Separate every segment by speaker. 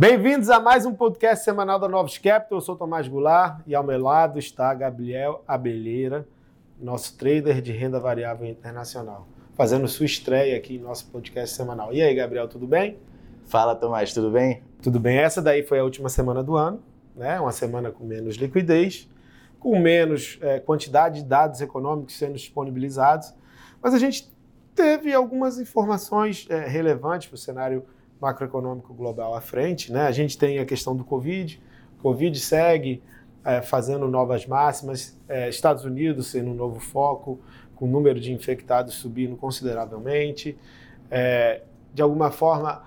Speaker 1: Bem-vindos a mais um podcast semanal da Novos Capital. Eu sou Tomás Goulart e ao meu lado está Gabriel Abelheira, nosso trader de renda variável internacional, fazendo sua estreia aqui em nosso podcast semanal. E aí, Gabriel, tudo bem?
Speaker 2: Fala, Tomás, tudo bem?
Speaker 1: Tudo bem. Essa daí foi a última semana do ano, né? Uma semana com menos liquidez, com menos é, quantidade de dados econômicos sendo disponibilizados, mas a gente teve algumas informações é, relevantes para o cenário macroeconômico global à frente. Né? A gente tem a questão do Covid, Covid segue é, fazendo novas máximas, é, Estados Unidos sendo um novo foco, com o número de infectados subindo consideravelmente. É, de alguma forma,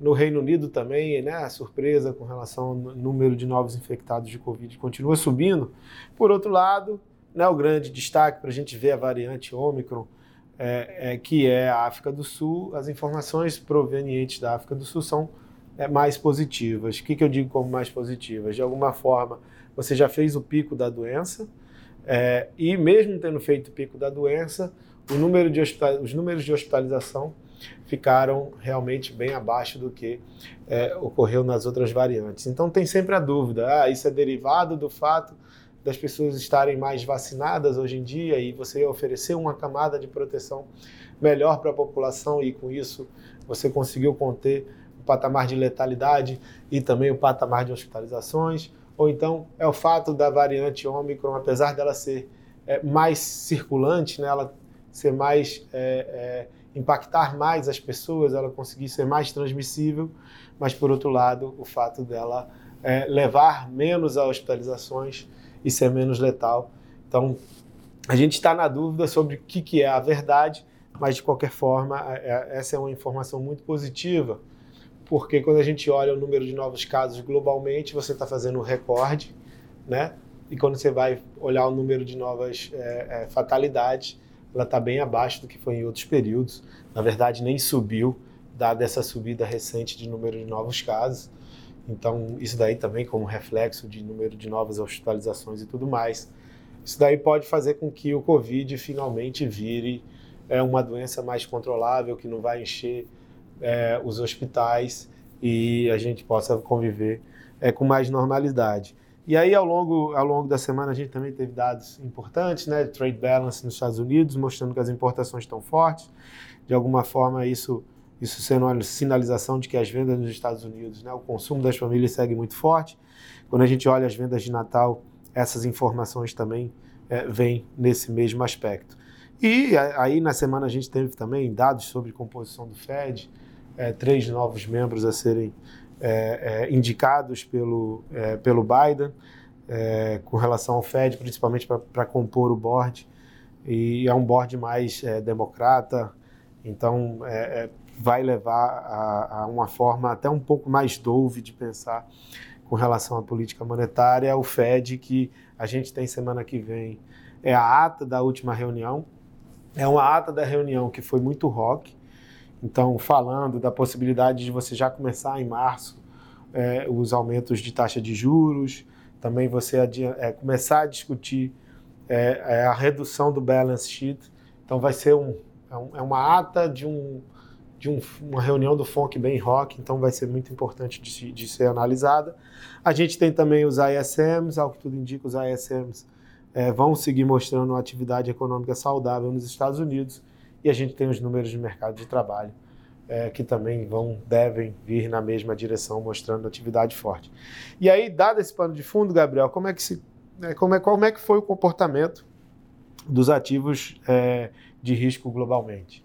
Speaker 1: no Reino Unido também, né, a surpresa com relação ao número de novos infectados de Covid continua subindo. Por outro lado, né, o grande destaque para a gente ver a variante Ômicron é, é, que é a África do Sul, as informações provenientes da África do Sul são é, mais positivas. O que, que eu digo como mais positivas? De alguma forma, você já fez o pico da doença, é, e mesmo tendo feito o pico da doença, o número de os números de hospitalização ficaram realmente bem abaixo do que é, ocorreu nas outras variantes. Então tem sempre a dúvida: ah, isso é derivado do fato das pessoas estarem mais vacinadas hoje em dia e você oferecer uma camada de proteção melhor para a população e com isso você conseguiu conter o patamar de letalidade e também o patamar de hospitalizações, ou então é o fato da variante Ômicron, apesar dela ser é, mais circulante, né, ela ser mais é, é, impactar mais as pessoas, ela conseguir ser mais transmissível, mas por outro lado o fato dela é, levar menos a hospitalizações e ser menos letal. Então, a gente está na dúvida sobre o que, que é a verdade, mas de qualquer forma, é, essa é uma informação muito positiva, porque quando a gente olha o número de novos casos globalmente, você está fazendo um recorde, né? E quando você vai olhar o número de novas é, é, fatalidades, ela está bem abaixo do que foi em outros períodos. Na verdade, nem subiu, dada essa subida recente de número de novos casos. Então, isso daí também como reflexo de número de novas hospitalizações e tudo mais. Isso daí pode fazer com que o Covid finalmente vire é, uma doença mais controlável, que não vai encher é, os hospitais e a gente possa conviver é, com mais normalidade. E aí, ao longo, ao longo da semana, a gente também teve dados importantes, né? Trade balance nos Estados Unidos, mostrando que as importações estão fortes. De alguma forma, isso isso sendo uma sinalização de que as vendas nos Estados Unidos, né, o consumo das famílias segue muito forte. Quando a gente olha as vendas de Natal, essas informações também é, vêm nesse mesmo aspecto. E aí na semana a gente teve também dados sobre composição do Fed, é, três novos membros a serem é, é indicados pelo, é, pelo Biden é, com relação ao Fed, principalmente para compor o board. E é um board mais democrata, então é, vai levar a, a, uma forma até um pouco mais dove de pensar com relação à política monetária, o Fed que a gente tem semana que vem é a ata da última reunião, é uma ata da reunião que foi muito rock, então falando da possibilidade de você já começar em março é, os aumentos de taxa de juros, também você é, começar a discutir é, é, a redução do balance sheet, então vai ser um, é, é uma ata de um de um, uma reunião do FONC bem rock, então vai ser muito importante de, de, ser analisada. A gente tem também os ISMs, ao que tudo indica, os ISMs é, vão seguir mostrando uma atividade econômica saudável nos Estados Unidos e a gente tem os números de mercado de trabalho é, que também vão devem vir na mesma direção, mostrando atividade forte. E aí, dado esse pano de fundo, Gabriel, como é que se é, como é, como é que foi o comportamento dos ativos é, de risco globalmente?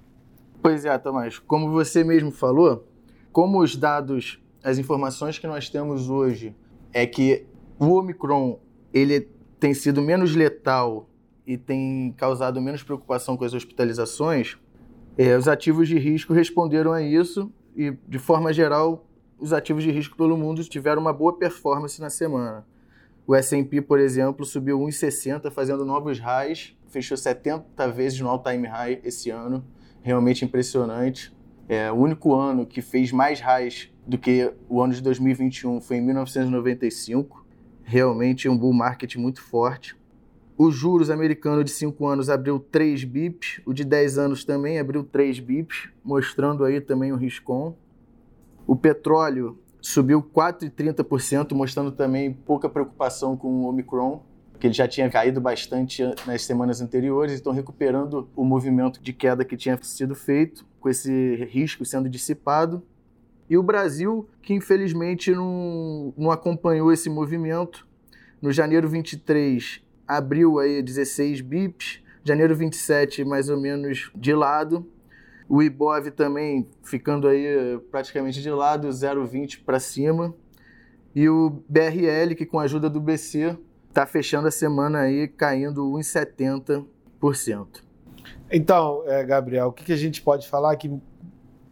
Speaker 2: Pois é, Tomás, como você mesmo falou, como os dados, as informações que nós temos hoje é que o Omicron ele tem sido menos letal e tem causado menos preocupação com as hospitalizações, é, os ativos de risco responderam a isso e, de forma geral, os ativos de risco pelo mundo tiveram uma boa performance na semana. O S&P, por exemplo, subiu 1,60, fazendo novos highs, fechou 70 vezes no all-time high esse ano realmente impressionante. É, o único ano que fez mais highs do que o ano de 2021 foi em 1995. Realmente um bull market muito forte. Os juros americanos de 5 anos abriu 3 bips, o de 10 anos também abriu 3 bips, mostrando aí também o riscom. O petróleo subiu 4,30%, mostrando também pouca preocupação com o Omicron, que ele já tinha caído bastante nas semanas anteriores, então recuperando o movimento de queda que tinha sido feito, com esse risco sendo dissipado. E o Brasil, que infelizmente não, não acompanhou esse movimento, no janeiro 23 abriu aí 16 bips, janeiro 27 mais ou menos de lado, o Ibov também ficando aí praticamente de lado, 0,20 para cima. E o BRL, que com a ajuda do BC, está fechando a semana aí caindo 1,70%.
Speaker 1: Então, é, Gabriel, o que, que, a gente pode falar que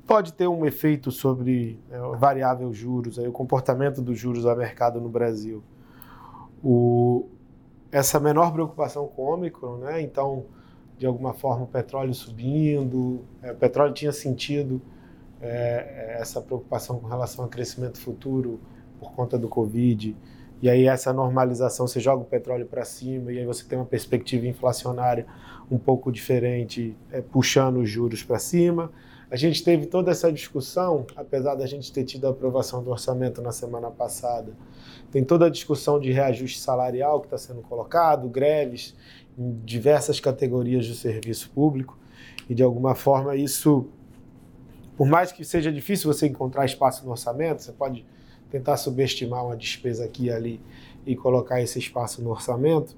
Speaker 1: pode ter um efeito sobre é, variável juros, aí, o comportamento dos juros a mercado no Brasil? O, essa menor preocupação com o Ômicron, né? Então, de alguma forma o petróleo subindo, é, o petróleo tinha sentido é, essa preocupação com relação ao crescimento futuro por conta do Covid, e aí essa normalização, você joga o petróleo para cima e aí você tem uma perspectiva inflacionária um pouco diferente, é, puxando os juros para cima. A gente teve toda essa discussão, apesar da gente ter tido a aprovação do orçamento na semana passada, tem toda a discussão de reajuste salarial que está sendo colocado, greves em diversas categorias do serviço público e de alguma forma isso, por mais que seja difícil você encontrar espaço no orçamento, você pode tentar subestimar uma despesa aqui e ali e colocar esse espaço no orçamento.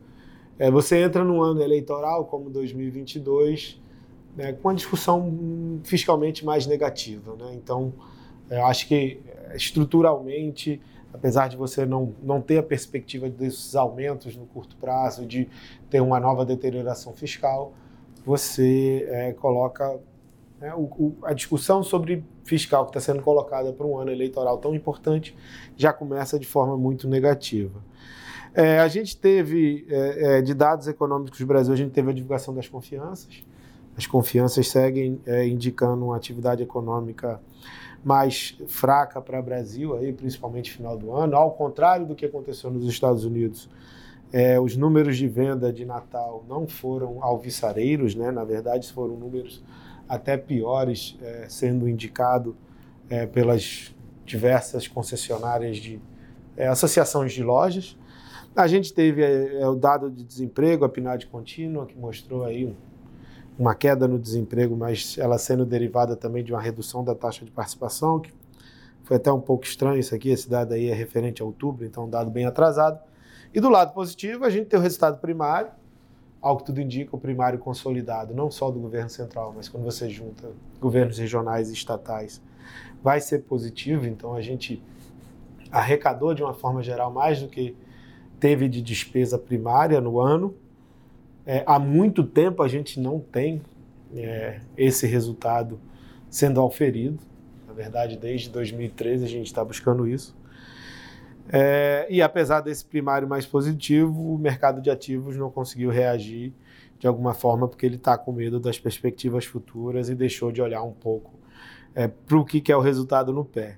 Speaker 1: É, você entra num ano eleitoral como 2022 né, com uma discussão fiscalmente mais negativa, né? Então, eu acho que estruturalmente apesar de você não, não ter a perspectiva desses aumentos no curto prazo, de ter uma nova deterioração fiscal, você é, coloca né, o, o, a discussão sobre fiscal que está sendo colocada para um ano eleitoral tão importante já começa de forma muito negativa. É, a gente teve, é, é de dados econômicos do Brasil, a gente teve a divulgação das confianças. As confianças seguem é, indicando uma atividade econômica mais fraca para o Brasil, aí, principalmente final do ano, ao contrário do que aconteceu nos Estados Unidos. É, os números de venda de Natal não foram alvissareiros, né? na verdade foram números até piores, é, sendo indicado é, pelas diversas concessionárias de é, associações de lojas. A gente teve é, é, o dado de desemprego, a PNAD contínua, que mostrou aí um uma queda no desemprego, mas ela sendo derivada também de uma redução da taxa de participação, que foi até um pouco estranho isso aqui, esse dado aí é referente a outubro, então um dado bem atrasado. E do lado positivo, a gente tem o resultado primário, ao que tudo indica, o primário consolidado, não só do governo central, mas quando você junta governos regionais e estatais, vai ser positivo, então a gente arrecadou de uma forma geral mais do que teve de despesa primária no ano, é, há muito tempo a gente não tem é, esse resultado sendo auferido. Na verdade, desde 2013 a gente está buscando isso. É, e apesar desse primário mais positivo, o mercado de ativos não conseguiu reagir de alguma forma porque ele está com medo das perspectivas futuras e deixou de olhar um pouco é, para o que, que é o resultado no pé.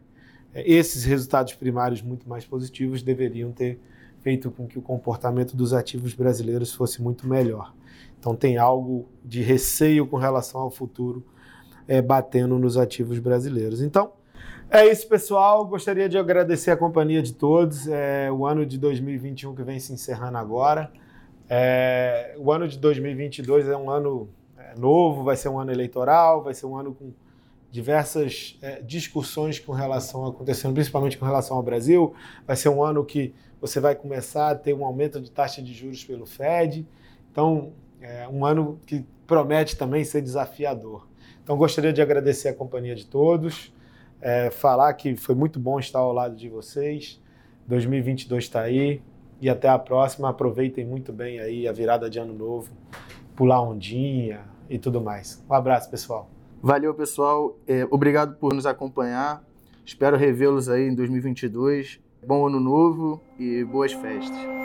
Speaker 1: É, esses resultados primários muito mais positivos deveriam ter feito com que o comportamento dos ativos brasileiros fosse muito melhor. Então tem algo de receio com relação ao futuro é, batendo nos ativos brasileiros. Então é isso, pessoal. Gostaria de agradecer a companhia de todos. É, o ano de 2021 que vem se encerrando agora. É, o ano de 2022 é um ano é, novo, vai ser um ano eleitoral, vai ser um ano com diversas é, discussões com relação acontecendo, principalmente com relação ao Brasil. Vai ser um ano que você vai começar a ter um aumento de taxa de juros pelo Fed. Então, é um ano que promete também ser desafiador. Então, gostaria de agradecer a companhia de todos, é, falar que foi muito bom estar ao lado de vocês. 2022 está aí e até a próxima. Aproveitem muito bem aí a virada de ano novo, pular ondinha e tudo mais. Um abraço, pessoal.
Speaker 2: Valeu, pessoal. É, obrigado por nos acompanhar. Espero revê-los aí em 2022. Bom ano novo e boas festas.